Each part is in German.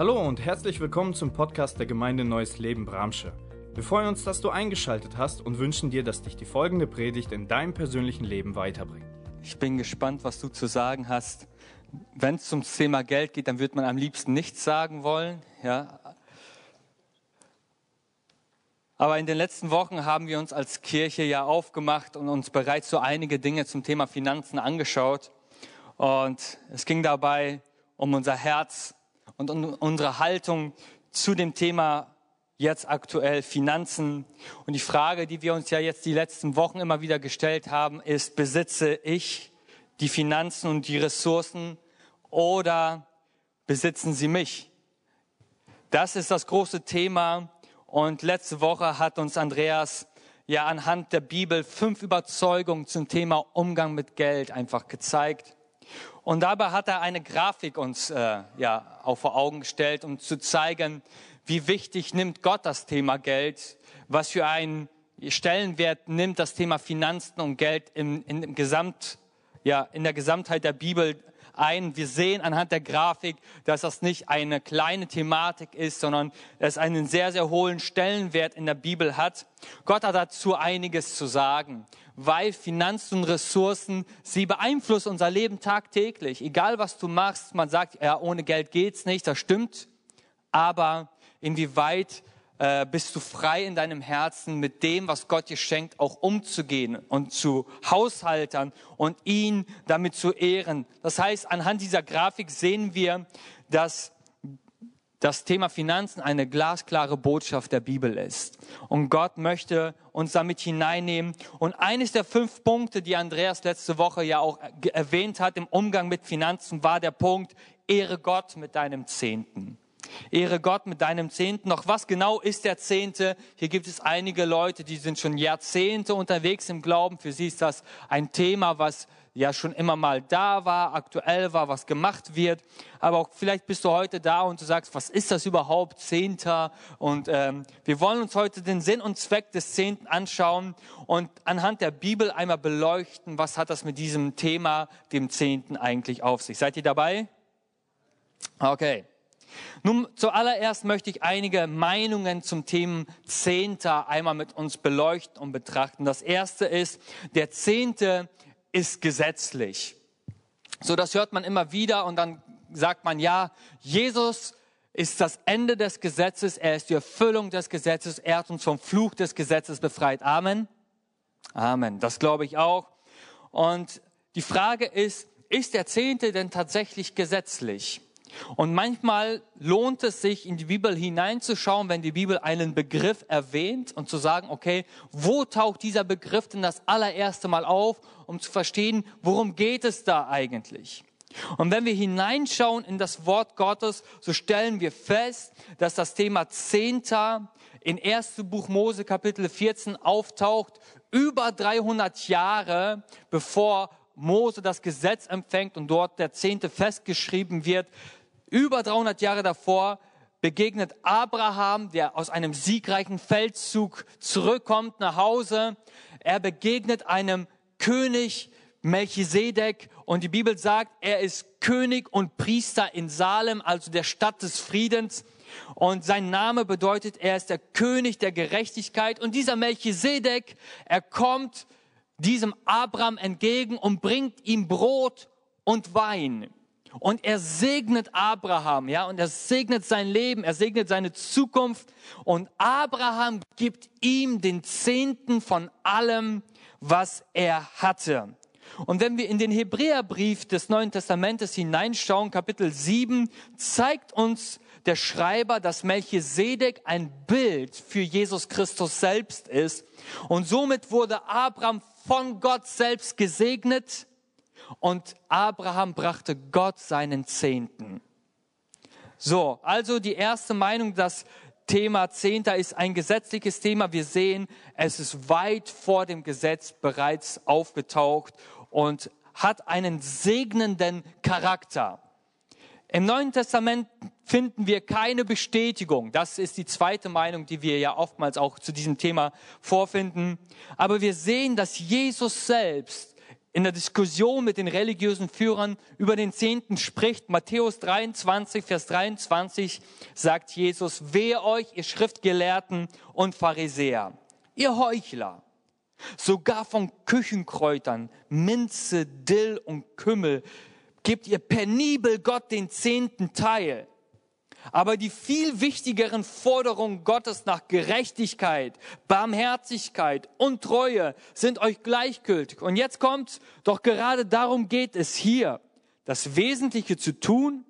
Hallo und herzlich willkommen zum Podcast der Gemeinde Neues Leben Bramsche. Wir freuen uns, dass du eingeschaltet hast und wünschen dir, dass dich die folgende Predigt in deinem persönlichen Leben weiterbringt. Ich bin gespannt, was du zu sagen hast. Wenn es zum Thema Geld geht, dann wird man am liebsten nichts sagen wollen. Ja. Aber in den letzten Wochen haben wir uns als Kirche ja aufgemacht und uns bereits so einige Dinge zum Thema Finanzen angeschaut. Und es ging dabei um unser Herz und unsere Haltung zu dem Thema jetzt aktuell Finanzen. Und die Frage, die wir uns ja jetzt die letzten Wochen immer wieder gestellt haben, ist, besitze ich die Finanzen und die Ressourcen oder besitzen sie mich? Das ist das große Thema. Und letzte Woche hat uns Andreas ja anhand der Bibel fünf Überzeugungen zum Thema Umgang mit Geld einfach gezeigt. Und dabei hat er eine Grafik uns äh, ja auch vor Augen gestellt, um zu zeigen, wie wichtig nimmt Gott das Thema Geld, was für einen Stellenwert nimmt das Thema Finanzen und Geld im, im Gesamt, ja, in der Gesamtheit der Bibel ein. Wir sehen anhand der Grafik, dass das nicht eine kleine Thematik ist, sondern es einen sehr, sehr hohen Stellenwert in der Bibel hat. Gott hat dazu einiges zu sagen weil Finanzen und Ressourcen, sie beeinflussen unser Leben tagtäglich. Egal was du machst, man sagt, ja, ohne Geld geht's nicht, das stimmt. Aber inwieweit äh, bist du frei in deinem Herzen, mit dem, was Gott dir schenkt, auch umzugehen und zu Haushaltern und ihn damit zu ehren? Das heißt, anhand dieser Grafik sehen wir, dass das Thema Finanzen eine glasklare Botschaft der Bibel ist. Und Gott möchte uns damit hineinnehmen. Und eines der fünf Punkte, die Andreas letzte Woche ja auch erwähnt hat im Umgang mit Finanzen, war der Punkt, ehre Gott mit deinem Zehnten. Ehre Gott mit deinem Zehnten. Noch was genau ist der Zehnte? Hier gibt es einige Leute, die sind schon Jahrzehnte unterwegs im Glauben. Für sie ist das ein Thema, was ja schon immer mal da war, aktuell war, was gemacht wird. Aber auch vielleicht bist du heute da und du sagst, was ist das überhaupt, Zehnter? Und ähm, wir wollen uns heute den Sinn und Zweck des Zehnten anschauen und anhand der Bibel einmal beleuchten, was hat das mit diesem Thema, dem Zehnten eigentlich auf sich. Seid ihr dabei? Okay. Nun, zuallererst möchte ich einige Meinungen zum Thema Zehnter einmal mit uns beleuchten und betrachten. Das erste ist, der Zehnte ist gesetzlich. So, das hört man immer wieder und dann sagt man, ja, Jesus ist das Ende des Gesetzes, er ist die Erfüllung des Gesetzes, er hat uns vom Fluch des Gesetzes befreit. Amen. Amen. Das glaube ich auch. Und die Frage ist, ist der Zehnte denn tatsächlich gesetzlich? Und manchmal lohnt es sich, in die Bibel hineinzuschauen, wenn die Bibel einen Begriff erwähnt und zu sagen, okay, wo taucht dieser Begriff denn das allererste Mal auf, um zu verstehen, worum geht es da eigentlich? Und wenn wir hineinschauen in das Wort Gottes, so stellen wir fest, dass das Thema Zehnter in 1. Buch Mose Kapitel 14 auftaucht, über 300 Jahre bevor Mose das Gesetz empfängt und dort der Zehnte festgeschrieben wird, über 300 Jahre davor begegnet Abraham, der aus einem siegreichen Feldzug zurückkommt nach Hause. Er begegnet einem König Melchisedek und die Bibel sagt, er ist König und Priester in Salem, also der Stadt des Friedens. Und sein Name bedeutet, er ist der König der Gerechtigkeit. Und dieser Melchisedek, er kommt diesem Abraham entgegen und bringt ihm Brot und Wein. Und er segnet Abraham, ja, und er segnet sein Leben, er segnet seine Zukunft. Und Abraham gibt ihm den Zehnten von allem, was er hatte. Und wenn wir in den Hebräerbrief des Neuen Testamentes hineinschauen, Kapitel 7, zeigt uns der Schreiber, dass Melchisedek ein Bild für Jesus Christus selbst ist. Und somit wurde Abraham von Gott selbst gesegnet und Abraham brachte Gott seinen Zehnten. So, also die erste Meinung, das Thema Zehnter ist ein gesetzliches Thema. Wir sehen, es ist weit vor dem Gesetz bereits aufgetaucht und hat einen segnenden Charakter. Im Neuen Testament finden wir keine Bestätigung. Das ist die zweite Meinung, die wir ja oftmals auch zu diesem Thema vorfinden. Aber wir sehen, dass Jesus selbst in der Diskussion mit den religiösen Führern über den Zehnten spricht. Matthäus 23, Vers 23 sagt Jesus, wehe euch, ihr Schriftgelehrten und Pharisäer, ihr Heuchler, sogar von Küchenkräutern, Minze, Dill und Kümmel gebt ihr penibel Gott den zehnten Teil. Aber die viel wichtigeren Forderungen Gottes nach Gerechtigkeit, Barmherzigkeit und Treue sind euch gleichgültig. Und jetzt kommt's, doch gerade darum geht es hier, das Wesentliche zu tun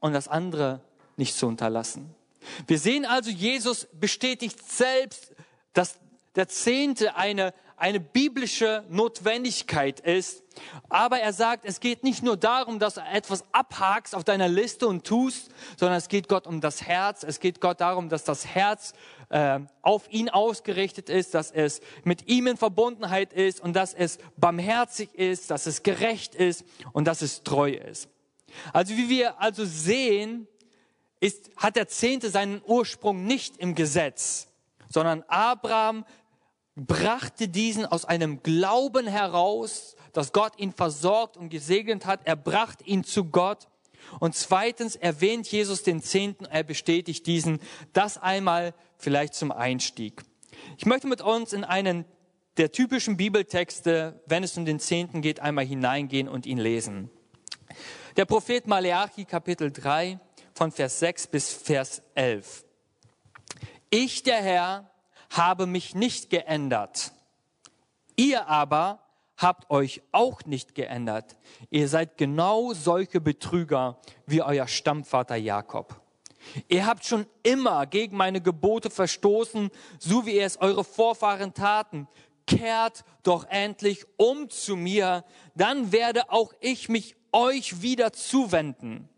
und das andere nicht zu unterlassen. Wir sehen also, Jesus bestätigt selbst, dass der Zehnte eine, eine biblische Notwendigkeit ist. Aber er sagt, es geht nicht nur darum, dass du etwas abhakst auf deiner Liste und tust, sondern es geht Gott um das Herz. Es geht Gott darum, dass das Herz äh, auf ihn ausgerichtet ist, dass es mit ihm in Verbundenheit ist und dass es barmherzig ist, dass es gerecht ist und dass es treu ist. Also wie wir also sehen, ist, hat der Zehnte seinen Ursprung nicht im Gesetz, sondern Abraham brachte diesen aus einem Glauben heraus, dass Gott ihn versorgt und gesegnet hat. Er brachte ihn zu Gott. Und zweitens erwähnt Jesus den Zehnten, er bestätigt diesen. Das einmal vielleicht zum Einstieg. Ich möchte mit uns in einen der typischen Bibeltexte, wenn es um den Zehnten geht, einmal hineingehen und ihn lesen. Der Prophet Maleachi Kapitel 3 von Vers 6 bis Vers 11. Ich, der Herr, habe mich nicht geändert. Ihr aber habt euch auch nicht geändert. Ihr seid genau solche Betrüger wie euer Stammvater Jakob. Ihr habt schon immer gegen meine Gebote verstoßen, so wie es eure Vorfahren taten. Kehrt doch endlich um zu mir, dann werde auch ich mich euch wieder zuwenden.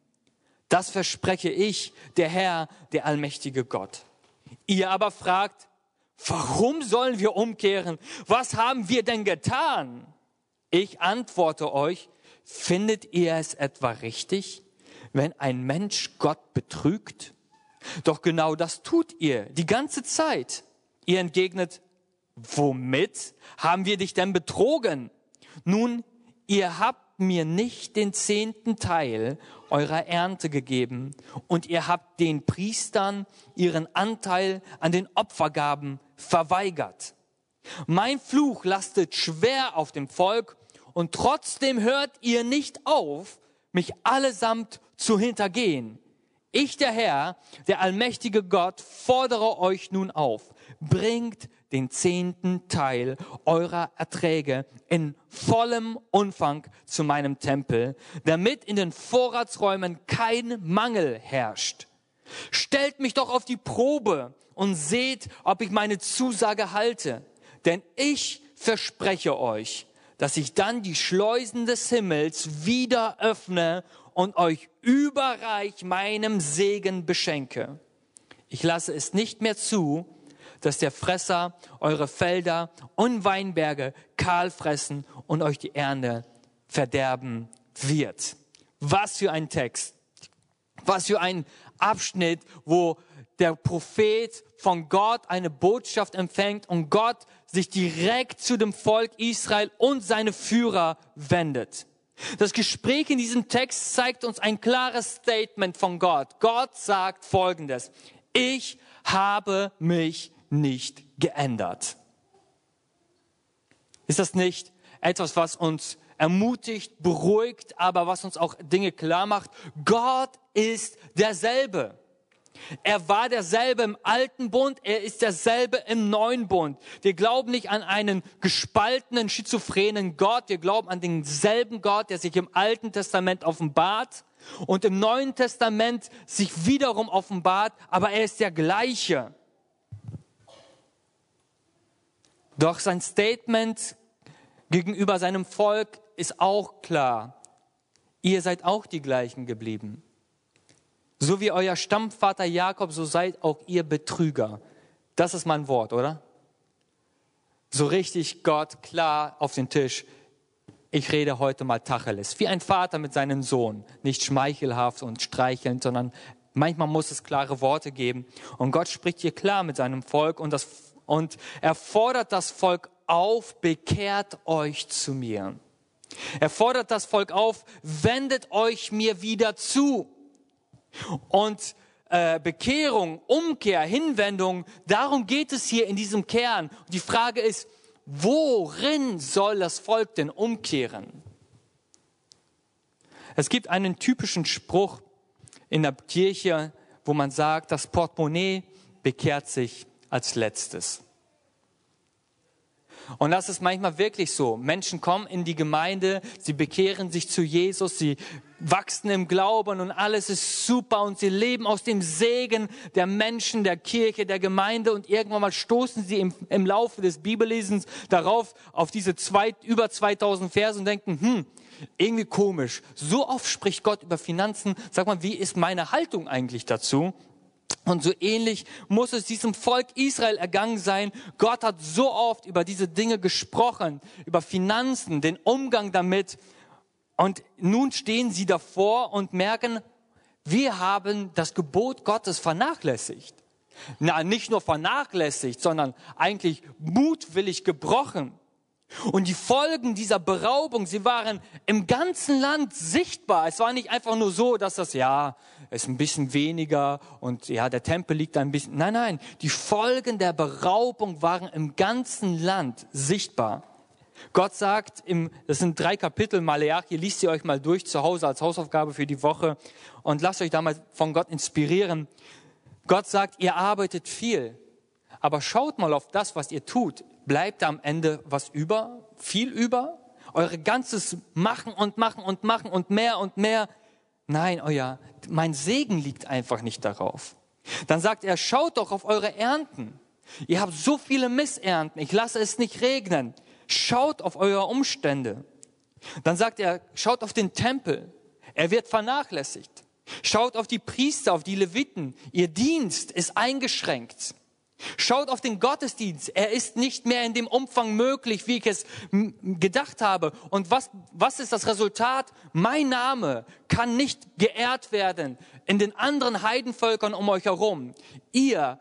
Das verspreche ich, der Herr, der allmächtige Gott. Ihr aber fragt, Warum sollen wir umkehren? Was haben wir denn getan? Ich antworte euch, findet ihr es etwa richtig, wenn ein Mensch Gott betrügt? Doch genau das tut ihr die ganze Zeit. Ihr entgegnet, womit haben wir dich denn betrogen? Nun, ihr habt mir nicht den zehnten Teil eurer Ernte gegeben und ihr habt den Priestern ihren Anteil an den Opfergaben verweigert. Mein Fluch lastet schwer auf dem Volk und trotzdem hört ihr nicht auf, mich allesamt zu hintergehen. Ich, der Herr, der allmächtige Gott, fordere euch nun auf, bringt den zehnten Teil eurer Erträge in vollem Umfang zu meinem Tempel, damit in den Vorratsräumen kein Mangel herrscht. Stellt mich doch auf die Probe und seht, ob ich meine Zusage halte. Denn ich verspreche euch, dass ich dann die Schleusen des Himmels wieder öffne und euch überreich meinem Segen beschenke. Ich lasse es nicht mehr zu, dass der Fresser eure Felder und Weinberge kahl fressen und euch die Ernte verderben wird. Was für ein Text. Was für ein Abschnitt, wo der Prophet von Gott eine Botschaft empfängt und Gott sich direkt zu dem Volk Israel und seine Führer wendet. Das Gespräch in diesem Text zeigt uns ein klares Statement von Gott. Gott sagt Folgendes. Ich habe mich nicht geändert. Ist das nicht etwas, was uns ermutigt, beruhigt, aber was uns auch Dinge klar macht? Gott ist derselbe. Er war derselbe im alten Bund, er ist derselbe im neuen Bund. Wir glauben nicht an einen gespaltenen, schizophrenen Gott, wir glauben an denselben Gott, der sich im Alten Testament offenbart und im Neuen Testament sich wiederum offenbart, aber er ist der gleiche. Doch sein Statement gegenüber seinem Volk ist auch klar. Ihr seid auch die gleichen geblieben. So wie euer Stammvater Jakob, so seid auch ihr Betrüger. Das ist mein Wort, oder? So richtig Gott klar auf den Tisch. Ich rede heute mal Tacheles. Wie ein Vater mit seinem Sohn. Nicht schmeichelhaft und streichelnd, sondern manchmal muss es klare Worte geben. Und Gott spricht hier klar mit seinem Volk und, das, und er fordert das Volk auf, bekehrt euch zu mir. Er fordert das Volk auf, wendet euch mir wieder zu. Und äh, Bekehrung, Umkehr, Hinwendung, darum geht es hier in diesem Kern. Und die Frage ist, worin soll das Volk denn umkehren? Es gibt einen typischen Spruch in der Kirche, wo man sagt, das Portemonnaie bekehrt sich als letztes. Und das ist manchmal wirklich so. Menschen kommen in die Gemeinde, sie bekehren sich zu Jesus, sie wachsen im Glauben und alles ist super und sie leben aus dem Segen der Menschen, der Kirche, der Gemeinde und irgendwann mal stoßen sie im, im Laufe des Bibellesens darauf, auf diese zwei, über 2000 Verse und denken, hm, irgendwie komisch. So oft spricht Gott über Finanzen. Sag mal, wie ist meine Haltung eigentlich dazu? Und so ähnlich muss es diesem Volk Israel ergangen sein. Gott hat so oft über diese Dinge gesprochen, über Finanzen, den Umgang damit. Und nun stehen sie davor und merken, wir haben das Gebot Gottes vernachlässigt. Na, nicht nur vernachlässigt, sondern eigentlich mutwillig gebrochen. Und die Folgen dieser Beraubung, sie waren im ganzen Land sichtbar. Es war nicht einfach nur so, dass das, ja, ist ein bisschen weniger und ja, der Tempel liegt ein bisschen. Nein, nein, die Folgen der Beraubung waren im ganzen Land sichtbar. Gott sagt, im, das sind drei Kapitel Maleachi, liest sie euch mal durch zu Hause als Hausaufgabe für die Woche und lasst euch da mal von Gott inspirieren. Gott sagt, ihr arbeitet viel, aber schaut mal auf das, was ihr tut bleibt am Ende was über? Viel über? Eure ganzes Machen und Machen und Machen und mehr und mehr. Nein, euer, mein Segen liegt einfach nicht darauf. Dann sagt er, schaut doch auf eure Ernten. Ihr habt so viele Missernten. Ich lasse es nicht regnen. Schaut auf eure Umstände. Dann sagt er, schaut auf den Tempel. Er wird vernachlässigt. Schaut auf die Priester, auf die Leviten. Ihr Dienst ist eingeschränkt. Schaut auf den Gottesdienst. Er ist nicht mehr in dem Umfang möglich, wie ich es gedacht habe. Und was, was ist das Resultat? Mein Name kann nicht geehrt werden in den anderen Heidenvölkern um euch herum. Ihr,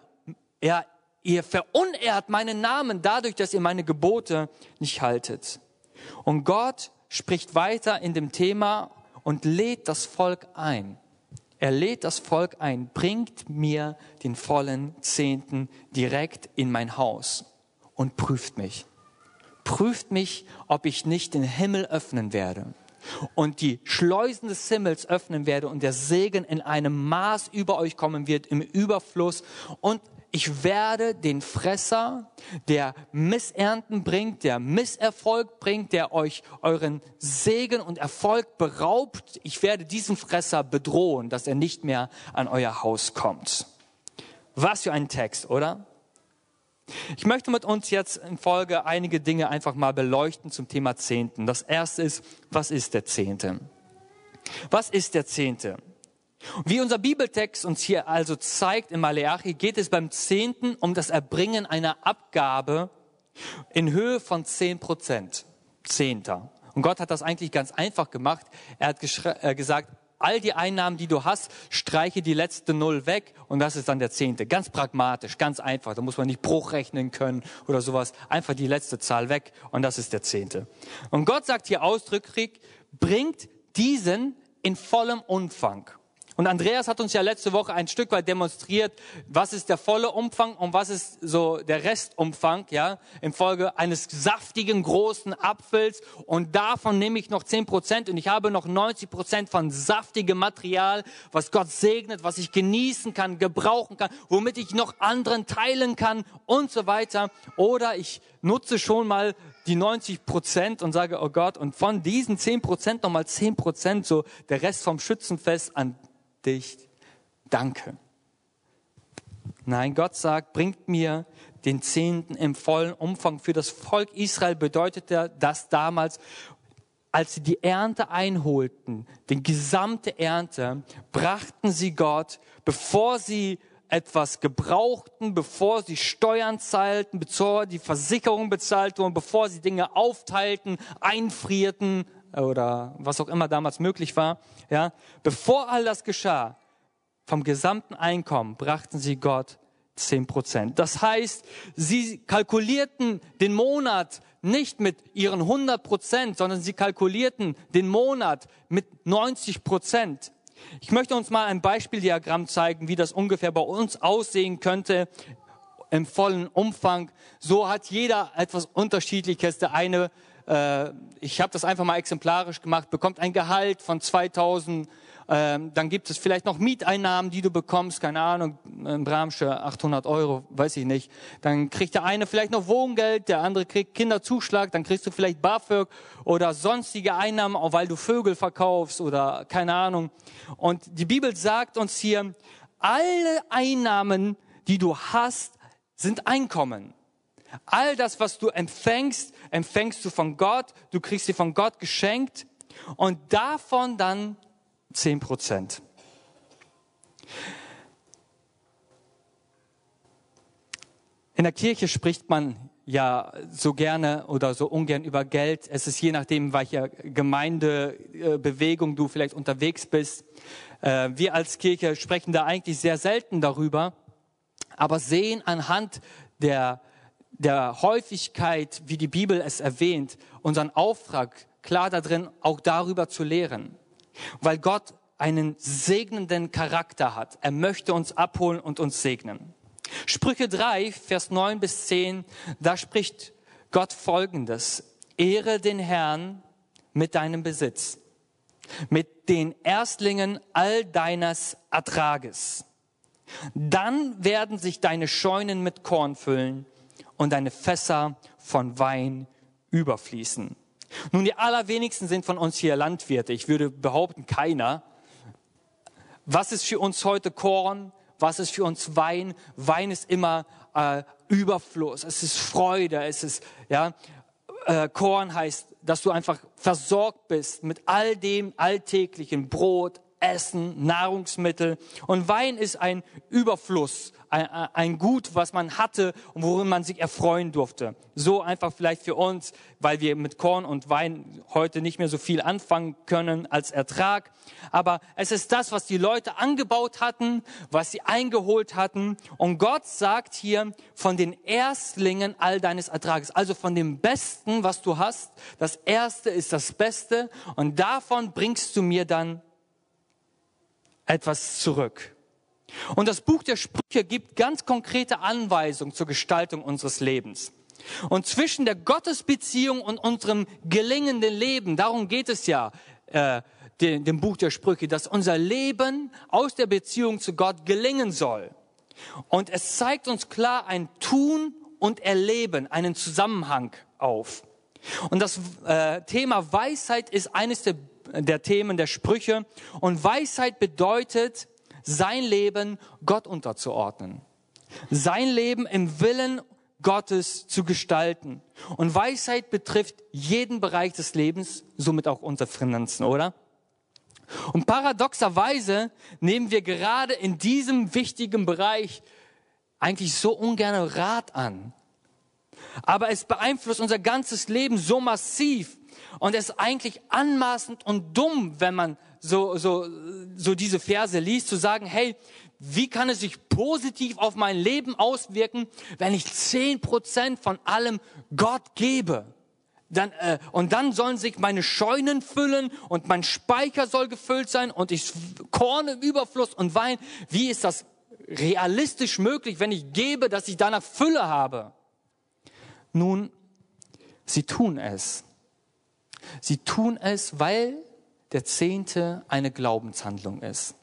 ja, ihr verunehrt meinen Namen dadurch, dass ihr meine Gebote nicht haltet. Und Gott spricht weiter in dem Thema und lädt das Volk ein. Er lädt das Volk ein, bringt mir den vollen Zehnten direkt in mein Haus und prüft mich. Prüft mich, ob ich nicht den Himmel öffnen werde und die Schleusen des Himmels öffnen werde und der Segen in einem Maß über euch kommen wird, im Überfluss und ich werde den Fresser, der Missernten bringt, der Misserfolg bringt, der euch euren Segen und Erfolg beraubt, ich werde diesen Fresser bedrohen, dass er nicht mehr an euer Haus kommt. Was für ein Text, oder? Ich möchte mit uns jetzt in Folge einige Dinge einfach mal beleuchten zum Thema Zehnten. Das erste ist, was ist der Zehnte? Was ist der Zehnte? Wie unser Bibeltext uns hier also zeigt in Maleachi, geht es beim Zehnten um das Erbringen einer Abgabe in Höhe von zehn Prozent. Zehnter. Und Gott hat das eigentlich ganz einfach gemacht. Er hat äh, gesagt, all die Einnahmen, die du hast, streiche die letzte Null weg und das ist dann der Zehnte. Ganz pragmatisch, ganz einfach. Da muss man nicht Bruch rechnen können oder sowas. Einfach die letzte Zahl weg und das ist der Zehnte. Und Gott sagt hier ausdrücklich, bringt diesen in vollem Umfang. Und Andreas hat uns ja letzte Woche ein Stück weit demonstriert, was ist der volle Umfang und was ist so der Restumfang, ja, in Folge eines saftigen großen Apfels. Und davon nehme ich noch zehn Prozent und ich habe noch 90 Prozent von saftigem Material, was Gott segnet, was ich genießen kann, gebrauchen kann, womit ich noch anderen teilen kann und so weiter. Oder ich nutze schon mal die 90 Prozent und sage, oh Gott, und von diesen 10 Prozent nochmal 10 Prozent, so der Rest vom Schützenfest an dich danke. Nein, Gott sagt, bringt mir den Zehnten im vollen Umfang. Für das Volk Israel bedeutete das damals, als sie die Ernte einholten, die gesamte Ernte, brachten sie Gott, bevor sie etwas gebrauchten, bevor sie Steuern zahlten, bevor die Versicherung bezahlt wurden, bevor sie Dinge aufteilten, einfrierten, oder was auch immer damals möglich war, ja, bevor all das geschah, vom gesamten Einkommen brachten sie Gott 10 Prozent. Das heißt, sie kalkulierten den Monat nicht mit ihren 100 Prozent, sondern sie kalkulierten den Monat mit 90 Prozent. Ich möchte uns mal ein Beispieldiagramm zeigen, wie das ungefähr bei uns aussehen könnte im vollen Umfang. So hat jeder etwas Unterschiedliches. Der eine, äh, ich habe das einfach mal exemplarisch gemacht, bekommt ein Gehalt von 2000 ähm, dann gibt es vielleicht noch Mieteinnahmen, die du bekommst, keine Ahnung, in Bramsche 800 Euro, weiß ich nicht. Dann kriegt der eine vielleicht noch Wohngeld, der andere kriegt Kinderzuschlag, dann kriegst du vielleicht BAföG oder sonstige Einnahmen, auch weil du Vögel verkaufst oder keine Ahnung. Und die Bibel sagt uns hier, alle Einnahmen, die du hast, sind Einkommen. All das, was du empfängst, empfängst du von Gott, du kriegst sie von Gott geschenkt und davon dann 10 Prozent. In der Kirche spricht man ja so gerne oder so ungern über Geld. Es ist je nachdem, welcher Gemeindebewegung du vielleicht unterwegs bist. Äh, wir als Kirche sprechen da eigentlich sehr selten darüber, aber sehen anhand der, der Häufigkeit, wie die Bibel es erwähnt, unseren Auftrag klar darin, auch darüber zu lehren weil Gott einen segnenden Charakter hat. Er möchte uns abholen und uns segnen. Sprüche 3, Vers 9 bis 10, da spricht Gott Folgendes. Ehre den Herrn mit deinem Besitz, mit den Erstlingen all deines Ertrages. Dann werden sich deine Scheunen mit Korn füllen und deine Fässer von Wein überfließen. Nun, die allerwenigsten sind von uns hier Landwirte. Ich würde behaupten, keiner. Was ist für uns heute Korn? Was ist für uns Wein? Wein ist immer äh, Überfluss. Es ist Freude. Es ist, ja, äh, Korn heißt, dass du einfach versorgt bist mit all dem alltäglichen Brot, Essen, Nahrungsmittel. Und Wein ist ein Überfluss, ein, ein, Gut, was man hatte und worin man sich erfreuen durfte. So einfach vielleicht für uns, weil wir mit Korn und Wein heute nicht mehr so viel anfangen können als Ertrag. Aber es ist das, was die Leute angebaut hatten, was sie eingeholt hatten. Und Gott sagt hier von den Erstlingen all deines Ertrages, also von dem Besten, was du hast. Das Erste ist das Beste und davon bringst du mir dann etwas zurück. Und das Buch der Sprüche gibt ganz konkrete Anweisungen zur Gestaltung unseres Lebens. Und zwischen der Gottesbeziehung und unserem gelingenden Leben, darum geht es ja, äh, dem, dem Buch der Sprüche, dass unser Leben aus der Beziehung zu Gott gelingen soll. Und es zeigt uns klar ein Tun und Erleben, einen Zusammenhang auf. Und das äh, Thema Weisheit ist eines der der Themen der Sprüche. Und Weisheit bedeutet, sein Leben Gott unterzuordnen. Sein Leben im Willen Gottes zu gestalten. Und Weisheit betrifft jeden Bereich des Lebens, somit auch unsere Finanzen, oder? Und paradoxerweise nehmen wir gerade in diesem wichtigen Bereich eigentlich so ungern Rat an. Aber es beeinflusst unser ganzes Leben so massiv, und es ist eigentlich anmaßend und dumm, wenn man so, so, so diese Verse liest, zu sagen, hey, wie kann es sich positiv auf mein Leben auswirken, wenn ich zehn Prozent von allem Gott gebe? Dann, äh, und dann sollen sich meine Scheunen füllen und mein Speicher soll gefüllt sein und ich Korn im Überfluss und Wein. Wie ist das realistisch möglich, wenn ich gebe, dass ich danach Fülle habe? Nun, sie tun es. Sie tun es, weil der Zehnte eine Glaubenshandlung ist.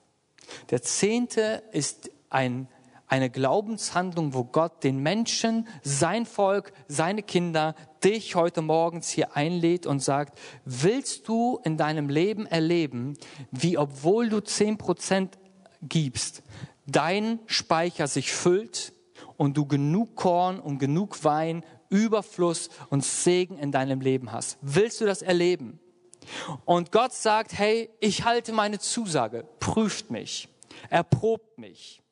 Der Zehnte ist ein, eine Glaubenshandlung, wo Gott den Menschen, sein Volk, seine Kinder, dich heute morgens hier einlädt und sagt, willst du in deinem Leben erleben, wie obwohl du zehn Prozent gibst, dein Speicher sich füllt und du genug Korn und genug Wein Überfluss und Segen in deinem Leben hast. Willst du das erleben? Und Gott sagt, hey, ich halte meine Zusage, prüft mich, erprobt mich.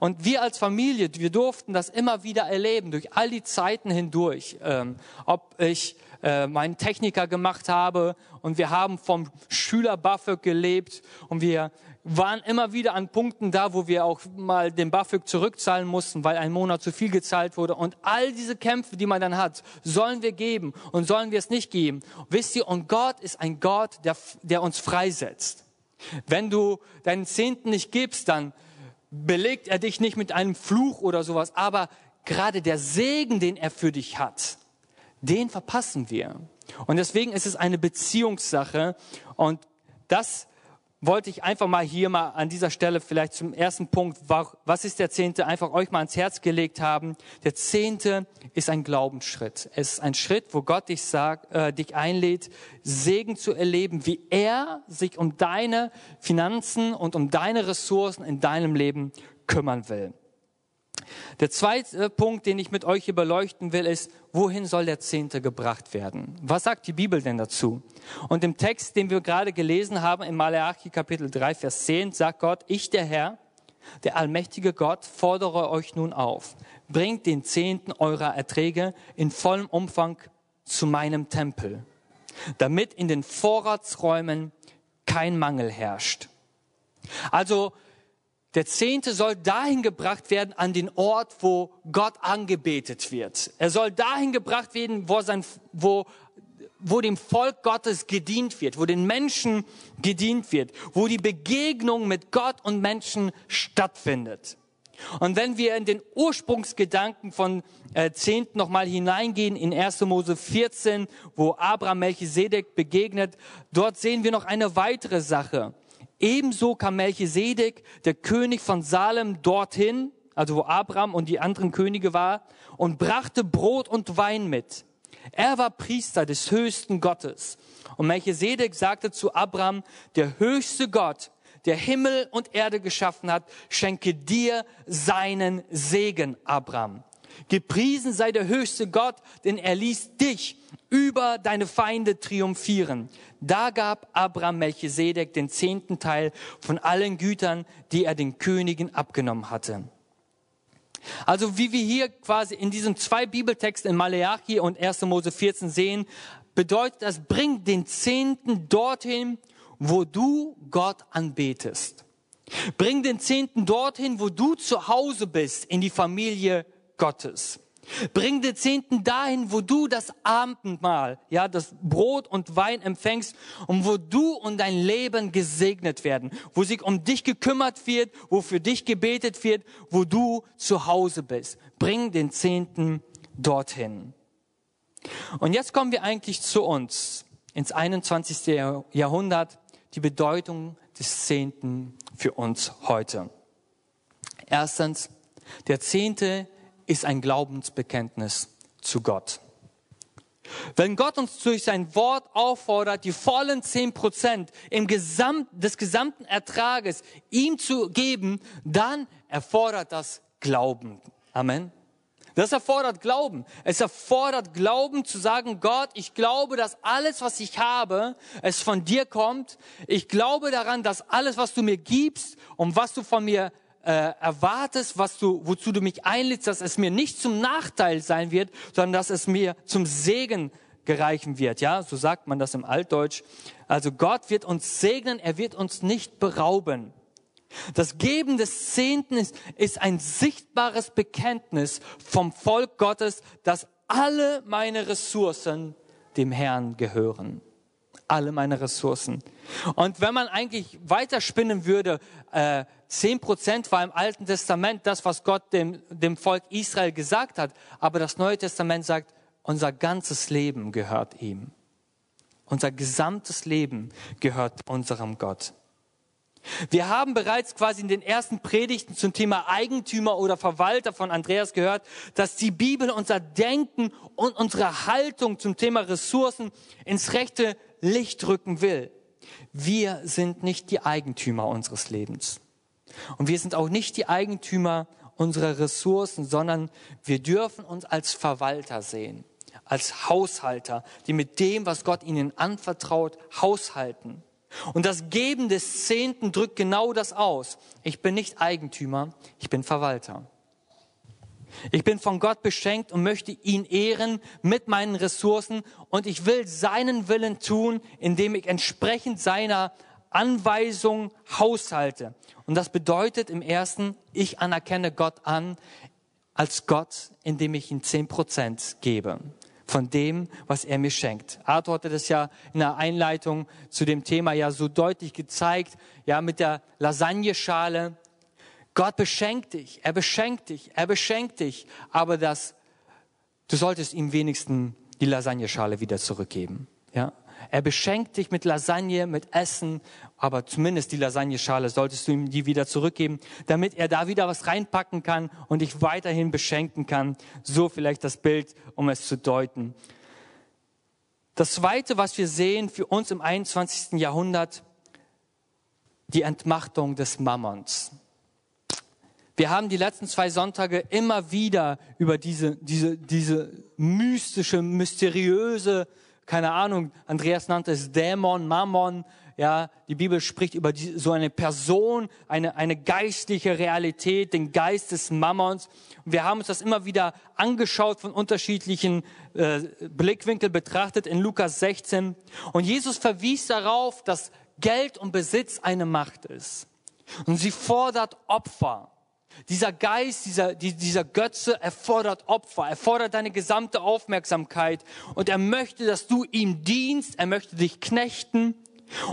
Und wir als Familie, wir durften das immer wieder erleben, durch all die Zeiten hindurch. Ähm, ob ich äh, meinen Techniker gemacht habe und wir haben vom Schülerbuffer gelebt und wir waren immer wieder an Punkten da, wo wir auch mal den BAföG zurückzahlen mussten, weil ein Monat zu viel gezahlt wurde. Und all diese Kämpfe, die man dann hat, sollen wir geben und sollen wir es nicht geben. Wisst ihr, und Gott ist ein Gott, der, der uns freisetzt. Wenn du deinen Zehnten nicht gibst, dann belegt er dich nicht mit einem Fluch oder sowas, aber gerade der Segen, den er für dich hat, den verpassen wir. Und deswegen ist es eine Beziehungssache und das wollte ich einfach mal hier mal an dieser Stelle vielleicht zum ersten Punkt, was ist der Zehnte, einfach euch mal ans Herz gelegt haben. Der Zehnte ist ein Glaubensschritt. Es ist ein Schritt, wo Gott dich sagt, äh, dich einlädt, Segen zu erleben, wie er sich um deine Finanzen und um deine Ressourcen in deinem Leben kümmern will. Der zweite Punkt, den ich mit euch hier beleuchten will, ist, wohin soll der Zehnte gebracht werden? Was sagt die Bibel denn dazu? Und im Text, den wir gerade gelesen haben, im Malachi Kapitel 3, Vers 10, sagt Gott, ich der Herr, der allmächtige Gott, fordere euch nun auf, bringt den Zehnten eurer Erträge in vollem Umfang zu meinem Tempel, damit in den Vorratsräumen kein Mangel herrscht. Also der Zehnte soll dahin gebracht werden an den Ort, wo Gott angebetet wird. Er soll dahin gebracht werden, wo, sein, wo, wo dem Volk Gottes gedient wird, wo den Menschen gedient wird, wo die Begegnung mit Gott und Menschen stattfindet. Und wenn wir in den Ursprungsgedanken von äh, Zehnten nochmal hineingehen in 1. Mose 14, wo Abraham Melchisedek begegnet, dort sehen wir noch eine weitere Sache. Ebenso kam Melchisedek, der König von Salem, dorthin, also wo Abraham und die anderen Könige war, und brachte Brot und Wein mit. Er war Priester des höchsten Gottes. Und Melchisedek sagte zu Abraham, der höchste Gott, der Himmel und Erde geschaffen hat, schenke dir seinen Segen, Abraham. Gepriesen sei der höchste Gott, denn er ließ dich über deine Feinde triumphieren. Da gab Abraham Melchisedek den zehnten Teil von allen Gütern, die er den Königen abgenommen hatte. Also wie wir hier quasi in diesen zwei Bibeltexten in Maleachi und 1. Mose 14 sehen, bedeutet das, bring den Zehnten dorthin, wo du Gott anbetest. Bring den Zehnten dorthin, wo du zu Hause bist, in die Familie Gottes. Bring den Zehnten dahin, wo du das Abendmahl, ja, das Brot und Wein empfängst und wo du und dein Leben gesegnet werden, wo sich um dich gekümmert wird, wo für dich gebetet wird, wo du zu Hause bist. Bring den Zehnten dorthin. Und jetzt kommen wir eigentlich zu uns ins 21. Jahrhundert, die Bedeutung des Zehnten für uns heute. Erstens, der Zehnte ist ein Glaubensbekenntnis zu Gott. Wenn Gott uns durch sein Wort auffordert, die vollen zehn Prozent im Gesamt, des gesamten Ertrages ihm zu geben, dann erfordert das Glauben. Amen. Das erfordert Glauben. Es erfordert Glauben zu sagen, Gott, ich glaube, dass alles, was ich habe, es von dir kommt. Ich glaube daran, dass alles, was du mir gibst und was du von mir äh, erwartest, was du, wozu du mich einlädst, dass es mir nicht zum Nachteil sein wird, sondern dass es mir zum Segen gereichen wird. Ja, so sagt man das im Altdeutsch. Also Gott wird uns segnen, er wird uns nicht berauben. Das Geben des Zehnten ist, ist ein sichtbares Bekenntnis vom Volk Gottes, dass alle meine Ressourcen dem Herrn gehören alle meine Ressourcen. Und wenn man eigentlich weiterspinnen würde, äh, 10% war im Alten Testament das, was Gott dem, dem Volk Israel gesagt hat. Aber das Neue Testament sagt, unser ganzes Leben gehört ihm. Unser gesamtes Leben gehört unserem Gott. Wir haben bereits quasi in den ersten Predigten zum Thema Eigentümer oder Verwalter von Andreas gehört, dass die Bibel unser Denken und unsere Haltung zum Thema Ressourcen ins rechte Licht rücken will. Wir sind nicht die Eigentümer unseres Lebens. Und wir sind auch nicht die Eigentümer unserer Ressourcen, sondern wir dürfen uns als Verwalter sehen, als Haushalter, die mit dem, was Gott ihnen anvertraut, haushalten. Und das Geben des Zehnten drückt genau das aus. Ich bin nicht Eigentümer, ich bin Verwalter. Ich bin von Gott beschenkt und möchte ihn ehren mit meinen Ressourcen und ich will seinen Willen tun, indem ich entsprechend seiner Anweisung haushalte. Und das bedeutet im ersten, ich anerkenne Gott an als Gott, indem ich ihm zehn Prozent gebe von dem, was er mir schenkt. Arthur hatte das ja in der Einleitung zu dem Thema ja so deutlich gezeigt, ja, mit der Lasagneschale. Gott beschenkt dich, er beschenkt dich, er beschenkt dich, aber das, du solltest ihm wenigstens die Lasagneschale wieder zurückgeben, ja. Er beschenkt dich mit Lasagne, mit Essen, aber zumindest die Lasagneschale solltest du ihm die wieder zurückgeben, damit er da wieder was reinpacken kann und dich weiterhin beschenken kann. So vielleicht das Bild, um es zu deuten. Das Zweite, was wir sehen für uns im 21. Jahrhundert, die Entmachtung des Mammons. Wir haben die letzten zwei Sonntage immer wieder über diese, diese, diese mystische, mysteriöse keine Ahnung, Andreas nannte es Dämon, Mammon, ja, die Bibel spricht über die, so eine Person, eine, eine geistliche Realität, den Geist des Mammons. Und wir haben uns das immer wieder angeschaut von unterschiedlichen äh, Blickwinkeln betrachtet in Lukas 16. Und Jesus verwies darauf, dass Geld und Besitz eine Macht ist. Und sie fordert Opfer. Dieser Geist, dieser, dieser Götze erfordert Opfer, er fordert deine gesamte Aufmerksamkeit und er möchte, dass du ihm dienst, er möchte dich knechten.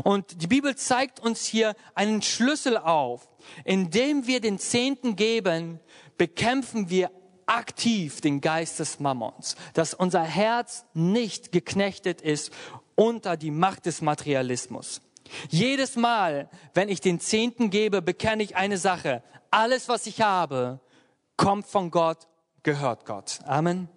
Und die Bibel zeigt uns hier einen Schlüssel auf. Indem wir den Zehnten geben, bekämpfen wir aktiv den Geist des Mammons, dass unser Herz nicht geknechtet ist unter die Macht des Materialismus. Jedes Mal, wenn ich den Zehnten gebe, bekenne ich eine Sache alles, was ich habe, kommt von Gott, gehört Gott. Amen.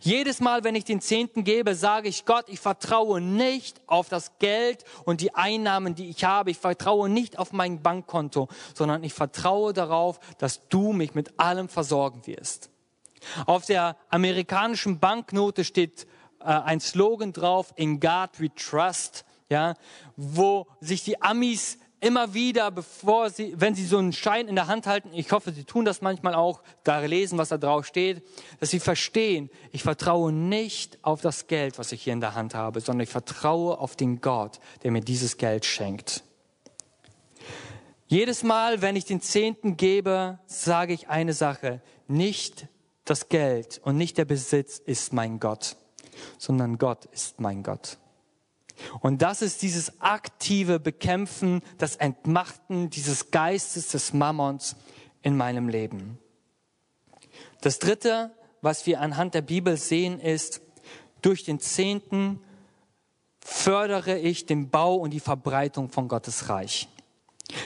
Jedes Mal, wenn ich den Zehnten gebe, sage ich Gott, ich vertraue nicht auf das Geld und die Einnahmen, die ich habe. Ich vertraue nicht auf mein Bankkonto, sondern ich vertraue darauf, dass du mich mit allem versorgen wirst. Auf der amerikanischen Banknote steht äh, ein Slogan drauf, In God we trust, ja, wo sich die Amis immer wieder, bevor sie, wenn sie so einen Schein in der Hand halten, ich hoffe, sie tun das manchmal auch, da lesen, was da drauf steht, dass sie verstehen, ich vertraue nicht auf das Geld, was ich hier in der Hand habe, sondern ich vertraue auf den Gott, der mir dieses Geld schenkt. Jedes Mal, wenn ich den Zehnten gebe, sage ich eine Sache, nicht das Geld und nicht der Besitz ist mein Gott, sondern Gott ist mein Gott. Und das ist dieses aktive Bekämpfen, das Entmachten dieses Geistes des Mammons in meinem Leben. Das Dritte, was wir anhand der Bibel sehen, ist, durch den Zehnten fördere ich den Bau und die Verbreitung von Gottes Reich.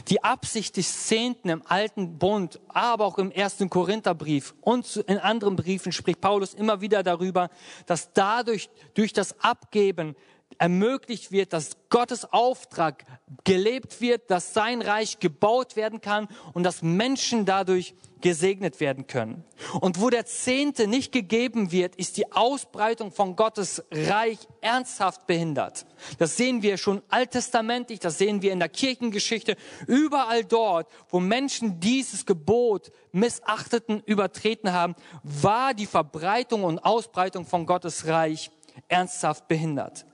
Die Absicht des Zehnten im Alten Bund, aber auch im ersten Korintherbrief und in anderen Briefen spricht Paulus immer wieder darüber, dass dadurch, durch das Abgeben ermöglicht wird, dass Gottes Auftrag gelebt wird, dass sein Reich gebaut werden kann und dass Menschen dadurch gesegnet werden können. Und wo der Zehnte nicht gegeben wird, ist die Ausbreitung von Gottes Reich ernsthaft behindert. Das sehen wir schon alttestamentlich, das sehen wir in der Kirchengeschichte. Überall dort, wo Menschen dieses Gebot missachteten, übertreten haben, war die Verbreitung und Ausbreitung von Gottes Reich ernsthaft behindert.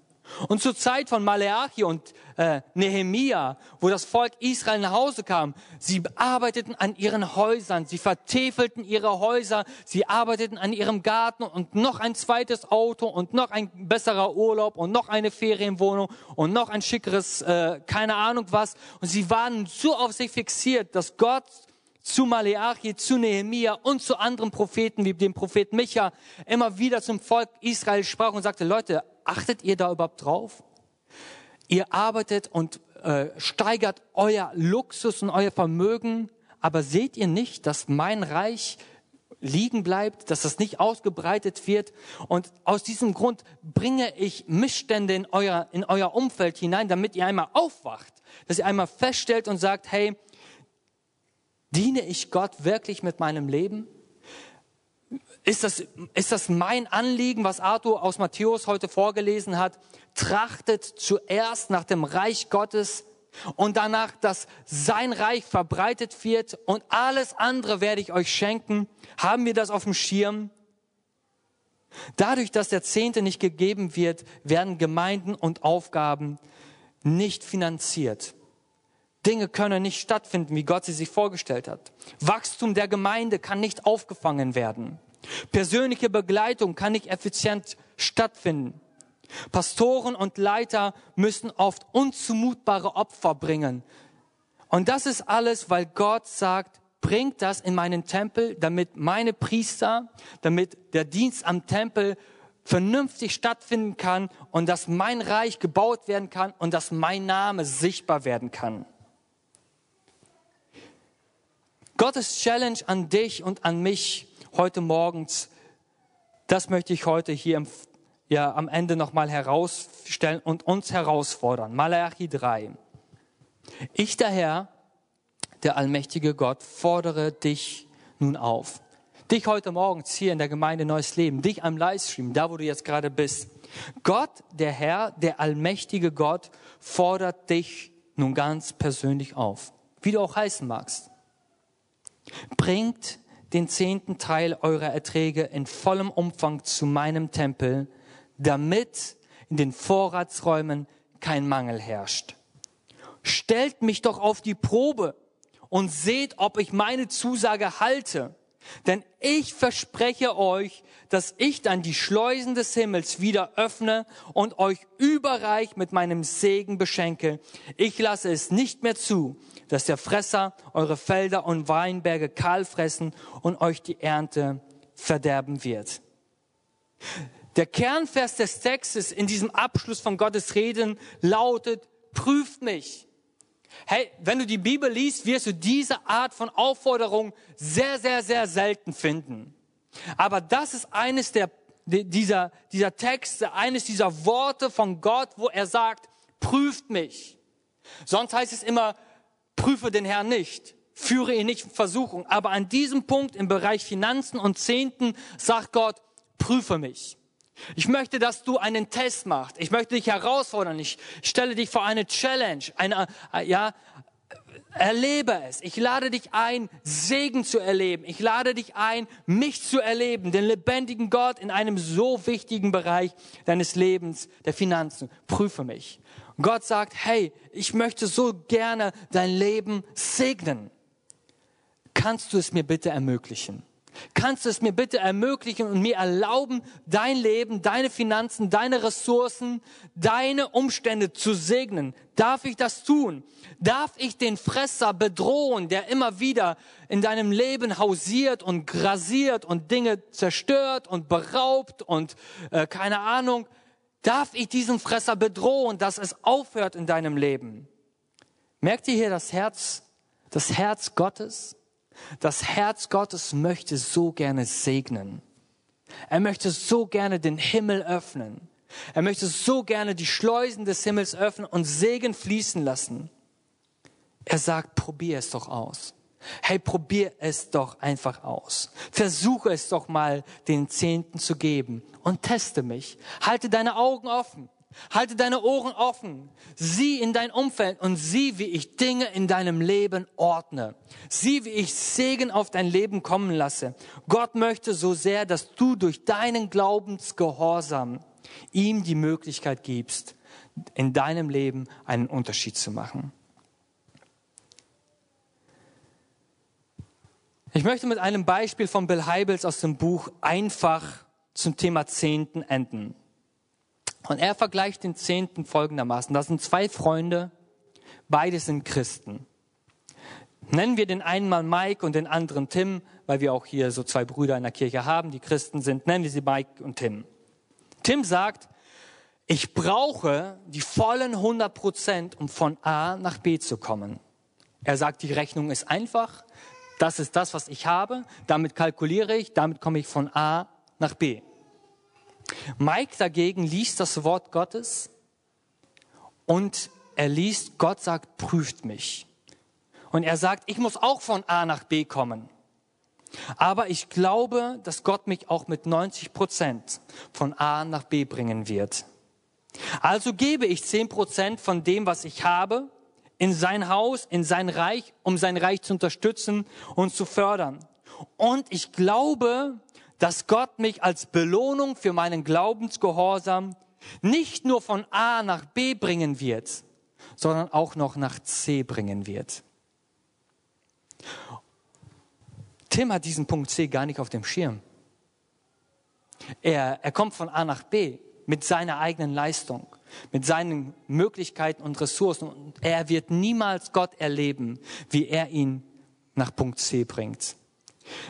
Und zur Zeit von Maleachi und äh, Nehemia, wo das Volk Israel nach Hause kam, sie arbeiteten an ihren Häusern, sie vertäfelten ihre Häuser, sie arbeiteten an ihrem Garten und noch ein zweites Auto und noch ein besserer Urlaub und noch eine Ferienwohnung und noch ein schickeres, äh, keine Ahnung was. Und sie waren so auf sich fixiert, dass Gott zu Maleachi, zu Nehemia und zu anderen Propheten wie dem Prophet Micha immer wieder zum Volk Israel sprach und sagte, Leute, achtet ihr da überhaupt drauf? Ihr arbeitet und äh, steigert euer Luxus und euer Vermögen, aber seht ihr nicht, dass mein Reich liegen bleibt, dass das nicht ausgebreitet wird. Und aus diesem Grund bringe ich Missstände in euer, in euer Umfeld hinein, damit ihr einmal aufwacht, dass ihr einmal feststellt und sagt, hey, Diene ich Gott wirklich mit meinem Leben? Ist das, ist das mein Anliegen, was Arthur aus Matthäus heute vorgelesen hat? Trachtet zuerst nach dem Reich Gottes und danach, dass sein Reich verbreitet wird und alles andere werde ich euch schenken. Haben wir das auf dem Schirm? Dadurch, dass der Zehnte nicht gegeben wird, werden Gemeinden und Aufgaben nicht finanziert. Dinge können nicht stattfinden, wie Gott sie sich vorgestellt hat. Wachstum der Gemeinde kann nicht aufgefangen werden. Persönliche Begleitung kann nicht effizient stattfinden. Pastoren und Leiter müssen oft unzumutbare Opfer bringen. Und das ist alles, weil Gott sagt, bringt das in meinen Tempel, damit meine Priester, damit der Dienst am Tempel vernünftig stattfinden kann und dass mein Reich gebaut werden kann und dass mein Name sichtbar werden kann. Gottes Challenge an dich und an mich heute morgens, das möchte ich heute hier im, ja, am Ende nochmal herausstellen und uns herausfordern. Malachi 3. Ich daher, der allmächtige Gott, fordere dich nun auf. Dich heute Morgen hier in der Gemeinde Neues Leben, dich am Livestream, da wo du jetzt gerade bist. Gott, der Herr, der allmächtige Gott, fordert dich nun ganz persönlich auf. Wie du auch heißen magst. Bringt den zehnten Teil eurer Erträge in vollem Umfang zu meinem Tempel, damit in den Vorratsräumen kein Mangel herrscht. Stellt mich doch auf die Probe und seht, ob ich meine Zusage halte. Denn ich verspreche euch, dass ich dann die Schleusen des Himmels wieder öffne und euch überreich mit meinem Segen beschenke. Ich lasse es nicht mehr zu, dass der Fresser eure Felder und Weinberge kahl fressen und euch die Ernte verderben wird. Der Kernvers des Textes in diesem Abschluss von Gottes Reden lautet, prüft mich. Hey, wenn du die Bibel liest, wirst du diese Art von Aufforderung sehr, sehr, sehr selten finden. Aber das ist eines der, dieser, dieser Texte, eines dieser Worte von Gott, wo er sagt, prüft mich. Sonst heißt es immer, prüfe den Herrn nicht, führe ihn nicht in Versuchung. Aber an diesem Punkt im Bereich Finanzen und Zehnten sagt Gott, prüfe mich. Ich möchte, dass du einen Test machst. Ich möchte dich herausfordern. Ich stelle dich vor eine Challenge. Eine, äh, ja, erlebe es. Ich lade dich ein, Segen zu erleben. Ich lade dich ein, mich zu erleben, den lebendigen Gott in einem so wichtigen Bereich deines Lebens, der Finanzen. Prüfe mich. Gott sagt, hey, ich möchte so gerne dein Leben segnen. Kannst du es mir bitte ermöglichen? Kannst du es mir bitte ermöglichen und mir erlauben, dein Leben, deine Finanzen, deine Ressourcen, deine Umstände zu segnen? Darf ich das tun? Darf ich den Fresser bedrohen, der immer wieder in deinem Leben hausiert und grasiert und Dinge zerstört und beraubt und äh, keine Ahnung? Darf ich diesen Fresser bedrohen, dass es aufhört in deinem Leben? Merkt ihr hier das Herz, das Herz Gottes? Das Herz Gottes möchte so gerne segnen. Er möchte so gerne den Himmel öffnen. Er möchte so gerne die Schleusen des Himmels öffnen und Segen fließen lassen. Er sagt, probier es doch aus. Hey, probier es doch einfach aus. Versuche es doch mal, den Zehnten zu geben und teste mich. Halte deine Augen offen. Halte deine Ohren offen. Sieh in dein Umfeld und sieh, wie ich Dinge in deinem Leben ordne. Sieh, wie ich Segen auf dein Leben kommen lasse. Gott möchte so sehr, dass du durch deinen Glaubensgehorsam ihm die Möglichkeit gibst, in deinem Leben einen Unterschied zu machen. Ich möchte mit einem Beispiel von Bill Heibels aus dem Buch Einfach zum Thema Zehnten enden. Und er vergleicht den Zehnten folgendermaßen. Das sind zwei Freunde, beide sind Christen. Nennen wir den einen mal Mike und den anderen Tim, weil wir auch hier so zwei Brüder in der Kirche haben, die Christen sind. Nennen wir sie Mike und Tim. Tim sagt, ich brauche die vollen 100 Prozent, um von A nach B zu kommen. Er sagt, die Rechnung ist einfach. Das ist das, was ich habe. Damit kalkuliere ich. Damit komme ich von A nach B. Mike dagegen liest das Wort Gottes und er liest, Gott sagt, prüft mich. Und er sagt, ich muss auch von A nach B kommen. Aber ich glaube, dass Gott mich auch mit 90 Prozent von A nach B bringen wird. Also gebe ich 10 Prozent von dem, was ich habe, in sein Haus, in sein Reich, um sein Reich zu unterstützen und zu fördern. Und ich glaube, dass Gott mich als Belohnung für meinen Glaubensgehorsam nicht nur von A nach B bringen wird, sondern auch noch nach C bringen wird. Tim hat diesen Punkt C gar nicht auf dem Schirm. Er, er kommt von A nach B mit seiner eigenen Leistung, mit seinen Möglichkeiten und Ressourcen. Und er wird niemals Gott erleben, wie er ihn nach Punkt C bringt,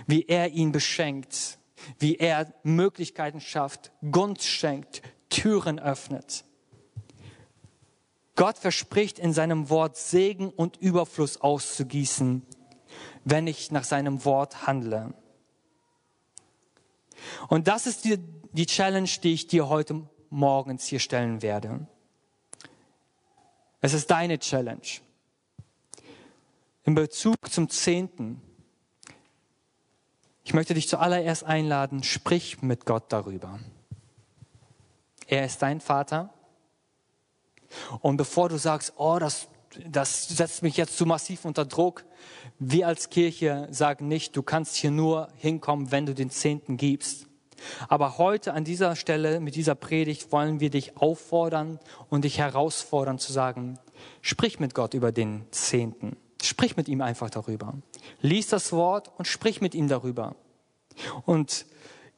wie er ihn beschenkt, wie er Möglichkeiten schafft, Gunst schenkt, Türen öffnet. Gott verspricht in seinem Wort Segen und Überfluss auszugießen, wenn ich nach seinem Wort handle. Und das ist die, die Challenge, die ich dir heute morgens hier stellen werde. Es ist deine Challenge. In Bezug zum Zehnten. Ich möchte dich zuallererst einladen, sprich mit Gott darüber. Er ist dein Vater. Und bevor du sagst, oh, das, das setzt mich jetzt zu massiv unter Druck, wir als Kirche sagen nicht, du kannst hier nur hinkommen, wenn du den Zehnten gibst. Aber heute an dieser Stelle mit dieser Predigt wollen wir dich auffordern und dich herausfordern zu sagen, sprich mit Gott über den Zehnten. Sprich mit ihm einfach darüber. Lies das Wort und sprich mit ihm darüber. Und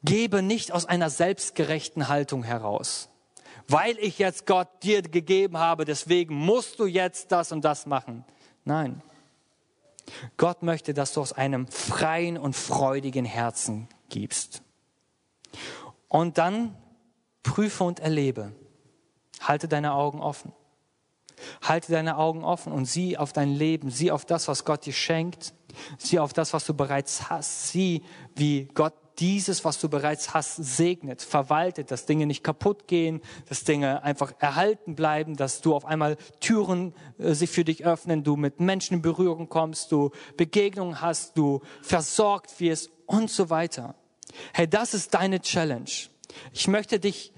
gebe nicht aus einer selbstgerechten Haltung heraus. Weil ich jetzt Gott dir gegeben habe, deswegen musst du jetzt das und das machen. Nein. Gott möchte, dass du aus einem freien und freudigen Herzen gibst. Und dann prüfe und erlebe. Halte deine Augen offen. Halte deine Augen offen und sieh auf dein Leben, sieh auf das, was Gott dir schenkt, sieh auf das, was du bereits hast, sieh, wie Gott dieses, was du bereits hast, segnet, verwaltet, dass Dinge nicht kaputt gehen, dass Dinge einfach erhalten bleiben, dass du auf einmal Türen äh, sich für dich öffnen, du mit Menschen in Berührung kommst, du Begegnungen hast, du versorgt wirst und so weiter. Hey, das ist deine Challenge. Ich möchte dich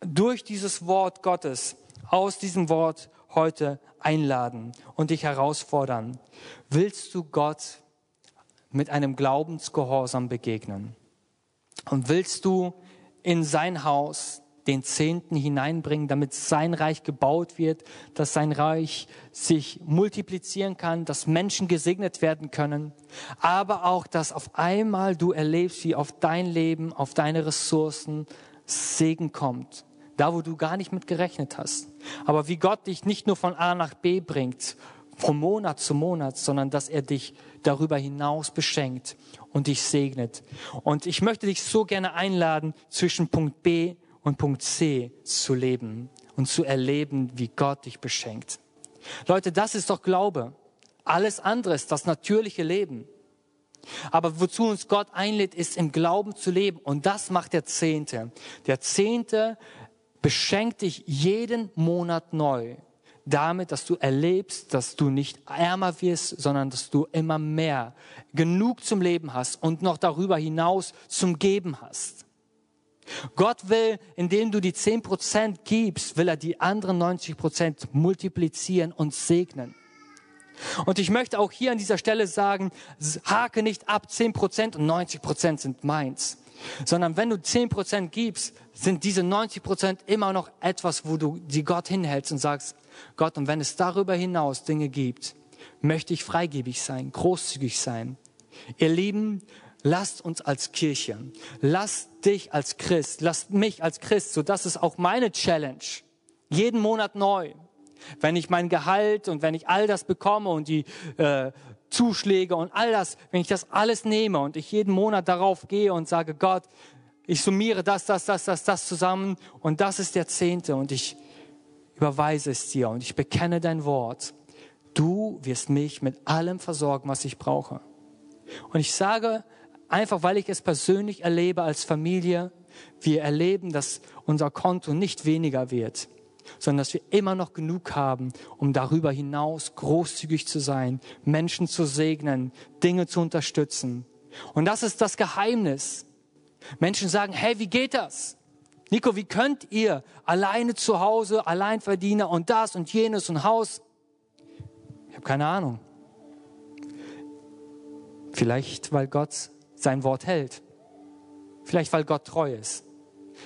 durch dieses Wort Gottes, aus diesem Wort heute einladen und dich herausfordern. Willst du Gott mit einem Glaubensgehorsam begegnen? Und willst du in sein Haus den Zehnten hineinbringen, damit sein Reich gebaut wird, dass sein Reich sich multiplizieren kann, dass Menschen gesegnet werden können, aber auch, dass auf einmal du erlebst, wie auf dein Leben, auf deine Ressourcen Segen kommt, da wo du gar nicht mit gerechnet hast. Aber wie Gott dich nicht nur von A nach B bringt, von Monat zu Monat, sondern dass er dich darüber hinaus beschenkt und dich segnet. Und ich möchte dich so gerne einladen, zwischen Punkt B und Punkt C zu leben und zu erleben, wie Gott dich beschenkt. Leute, das ist doch Glaube. Alles andere ist das natürliche Leben. Aber wozu uns Gott einlädt, ist im Glauben zu leben. Und das macht der Zehnte. Der Zehnte beschenkt dich jeden Monat neu damit, dass du erlebst, dass du nicht ärmer wirst, sondern dass du immer mehr genug zum Leben hast und noch darüber hinaus zum Geben hast. Gott will, indem du die zehn Prozent gibst, will er die anderen 90 Prozent multiplizieren und segnen. Und ich möchte auch hier an dieser Stelle sagen, hake nicht ab, zehn Prozent und 90 Prozent sind meins. Sondern wenn du zehn Prozent gibst, sind diese 90 Prozent immer noch etwas, wo du die Gott hinhältst und sagst, Gott, und wenn es darüber hinaus Dinge gibt, möchte ich freigebig sein, großzügig sein. Ihr Lieben, lasst uns als Kirche, lasst dich als Christ, lasst mich als Christ, so das ist auch meine Challenge, jeden Monat neu. Wenn ich mein Gehalt und wenn ich all das bekomme und die äh, Zuschläge und all das, wenn ich das alles nehme und ich jeden Monat darauf gehe und sage, Gott, ich summiere das, das, das, das, das zusammen und das ist der Zehnte und ich überweise es dir und ich bekenne dein Wort. Du wirst mich mit allem versorgen, was ich brauche. Und ich sage einfach, weil ich es persönlich erlebe als Familie, wir erleben, dass unser Konto nicht weniger wird, sondern dass wir immer noch genug haben, um darüber hinaus großzügig zu sein, Menschen zu segnen, Dinge zu unterstützen. Und das ist das Geheimnis. Menschen sagen, hey, wie geht das? Nico, wie könnt ihr alleine zu Hause, Alleinverdiener und das und jenes und Haus? Ich habe keine Ahnung. Vielleicht, weil Gott sein Wort hält. Vielleicht, weil Gott treu ist.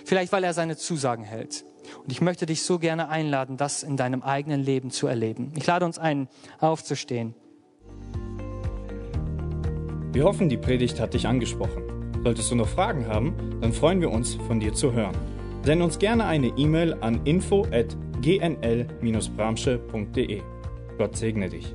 Vielleicht, weil er seine Zusagen hält. Und ich möchte dich so gerne einladen, das in deinem eigenen Leben zu erleben. Ich lade uns ein, aufzustehen. Wir hoffen, die Predigt hat dich angesprochen. Solltest du noch Fragen haben, dann freuen wir uns, von dir zu hören. Send uns gerne eine E-Mail an info@gnl-bramsche.de. Gott segne dich.